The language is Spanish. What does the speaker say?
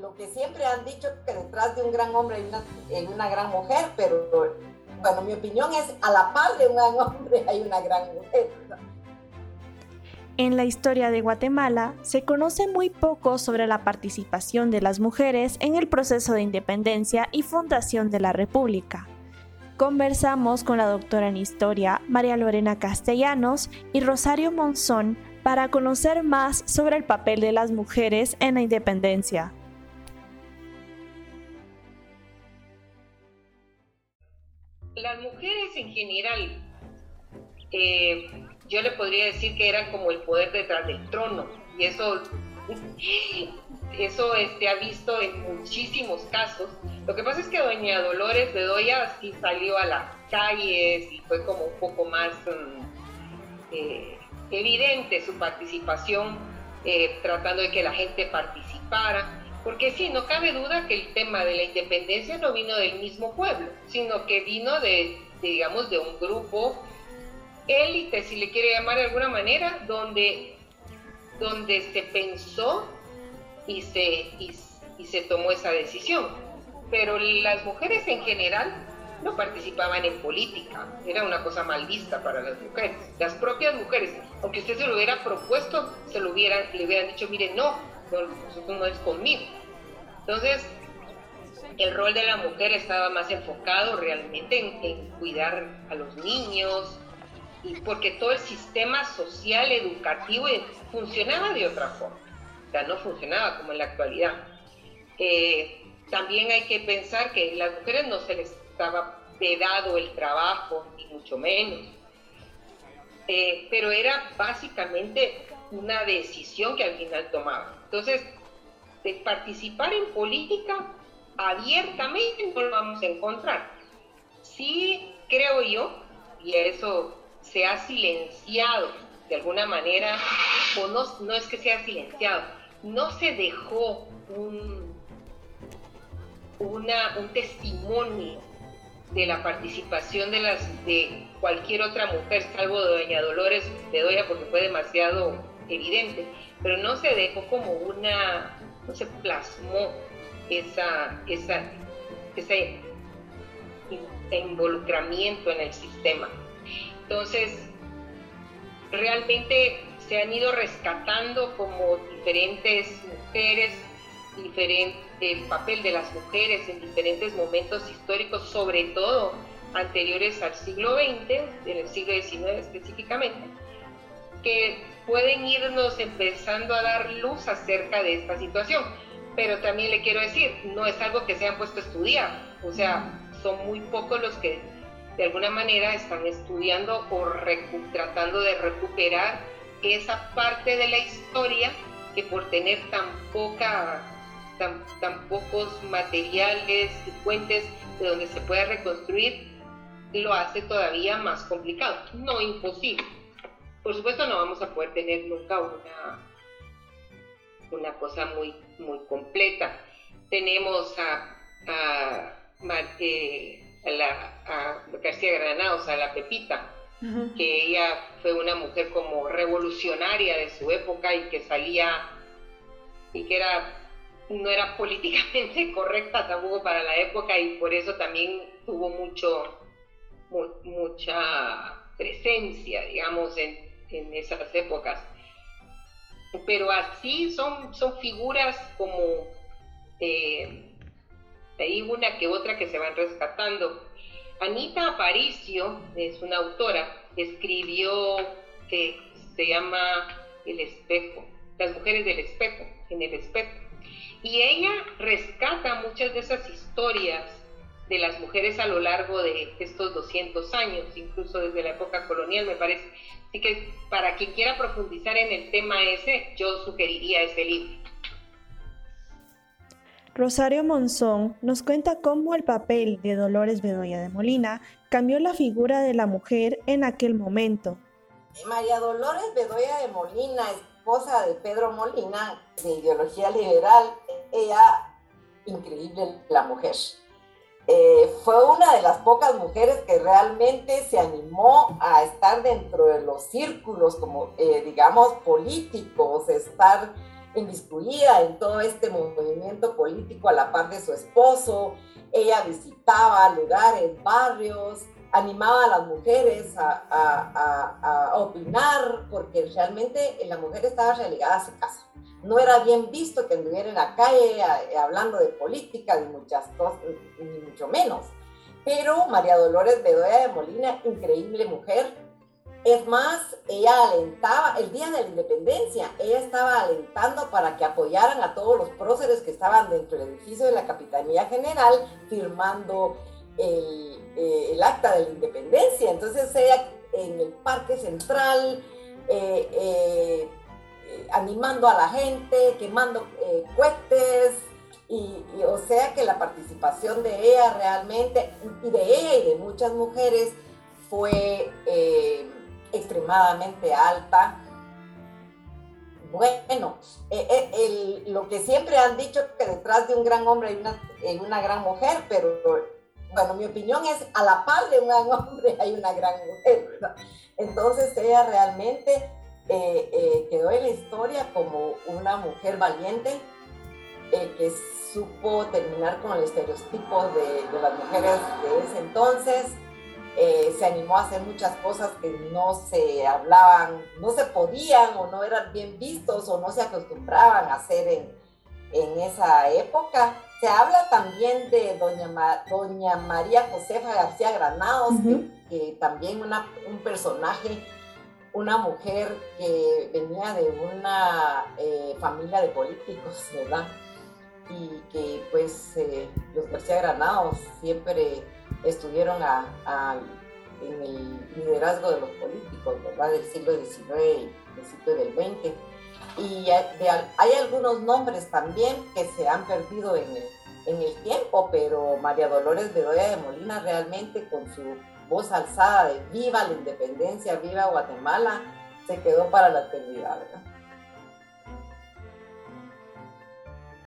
lo que siempre han dicho que detrás de un gran hombre hay una, gran mujer, pero bueno, mi opinión es a la par de un gran hombre hay una gran mujer. En la historia de Guatemala se conoce muy poco sobre la participación de las mujeres en el proceso de independencia y fundación de la República. Conversamos con la doctora en historia María Lorena Castellanos y Rosario Monzón para conocer más sobre el papel de las mujeres en la independencia. En general, eh, yo le podría decir que eran como el poder detrás del trono, y eso eso este, ha visto en muchísimos casos. Lo que pasa es que doña Dolores Bedoya sí salió a las calles y fue como un poco más mm, eh, evidente su participación, eh, tratando de que la gente participara. Porque sí, no cabe duda que el tema de la independencia no vino del mismo pueblo, sino que vino de, digamos, de un grupo élite, si le quiere llamar de alguna manera, donde, donde se pensó y se, y, se tomó esa decisión. Pero las mujeres en general no participaban en política, era una cosa mal vista para las mujeres. Las propias mujeres, aunque usted se lo hubiera propuesto, se lo hubieran, le hubieran dicho, mire, no, no, no es conmigo. Entonces, el rol de la mujer estaba más enfocado realmente en, cuidar a los niños, y porque todo el sistema social, educativo funcionaba de otra forma no funcionaba como en la actualidad. Eh, también hay que pensar que a las mujeres no se les estaba vedado el trabajo, ni mucho menos. Eh, pero era básicamente una decisión que al final tomaban. Entonces, de participar en política abiertamente no lo vamos a encontrar. Sí creo yo, y eso se ha silenciado de alguna manera, o no, no es que sea silenciado, no se dejó un, una, un testimonio de la participación de, las, de cualquier otra mujer, salvo de Doña Dolores Bedoya, porque fue demasiado evidente, pero no se dejó como una, no se plasmó esa, ese involucramiento en el sistema. Entonces, realmente se han ido rescatando como diferentes mujeres, diferente, el papel de las mujeres en diferentes momentos históricos, sobre todo anteriores al siglo XX, en el siglo XIX específicamente, que pueden irnos empezando a dar luz acerca de esta situación. Pero también le quiero decir, no es algo que se han puesto a estudiar, o sea, son muy pocos los que de alguna manera están estudiando o tratando de recuperar esa parte de la historia que por tener tan poca tan, tan pocos materiales y fuentes de donde se pueda reconstruir lo hace todavía más complicado, no imposible. Por supuesto no vamos a poder tener nunca una, una cosa muy, muy completa. Tenemos a, a, eh, a, la, a García Granados, a la Pepita, que ella fue una mujer como revolucionaria de su época y que salía y que era no era políticamente correcta tampoco para la época y por eso también tuvo mucho mucha presencia digamos en, en, esas épocas pero así son son figuras como eh, una que otra que se van rescatando Anita Aparicio es una autora, escribió que se llama El espejo, las mujeres del espejo, en el espejo. Y ella rescata muchas de esas historias de las mujeres a lo largo de estos 200 años, incluso desde la época colonial, me parece. Así que para quien quiera profundizar en el tema ese, yo sugeriría ese libro. Rosario Monzón nos cuenta cómo el papel de Dolores Bedoya de Molina cambió la figura de la mujer en aquel momento. María Dolores Bedoya de Molina, esposa de Pedro Molina, de ideología liberal, ella, increíble la mujer. Eh, fue una de las pocas mujeres que realmente se animó a estar dentro de los círculos, como eh, digamos, políticos, estar inmiscuida en todo este movimiento político a la par de su esposo. Ella visitaba lugares, barrios, animaba a las mujeres a, opinar, porque realmente la mujer estaba relegada a su casa. No era bien visto que anduviera en la calle hablando de política, ni muchas cosas, ni mucho menos. Pero María Dolores Bedoya de Molina, increíble mujer, es más, ella alentaba, el día de la independencia, ella estaba alentando para que apoyaran a todos los próceres que estaban dentro del edificio de la Capitanía General firmando el, eh, acta de la independencia. Entonces ella en el Parque Central, eh, eh, animando a la gente, quemando cohetes, y, o sea que la participación de ella realmente, y de ella y de muchas mujeres, fue extremadamente alta. Bueno, eh, eh, lo que siempre han dicho que detrás de un gran hombre hay una, una gran mujer, pero bueno, mi opinión es a la par de un gran hombre hay una gran mujer. Entonces ella realmente eh, quedó en la historia como una mujer valiente que supo terminar con el estereotipo de, de las mujeres de ese entonces eh, se animó a hacer muchas cosas que no se hablaban, no se podían o no eran bien vistos o no se acostumbraban a hacer en, en esa época. Se habla también de doña, doña María Josefa García Granados, que, también una, un personaje, una mujer que venía de una eh, familia de políticos, ¿verdad? Y que pues eh, los García Granados siempre estuvieron en el liderazgo de los políticos, ¿verdad? Del siglo XIX y principio del XX. Y hay algunos nombres también que se han perdido en el, en el tiempo, pero María Dolores Bedoya de Molina realmente con su voz alzada de viva la independencia, viva Guatemala, se quedó para la eternidad, ¿verdad?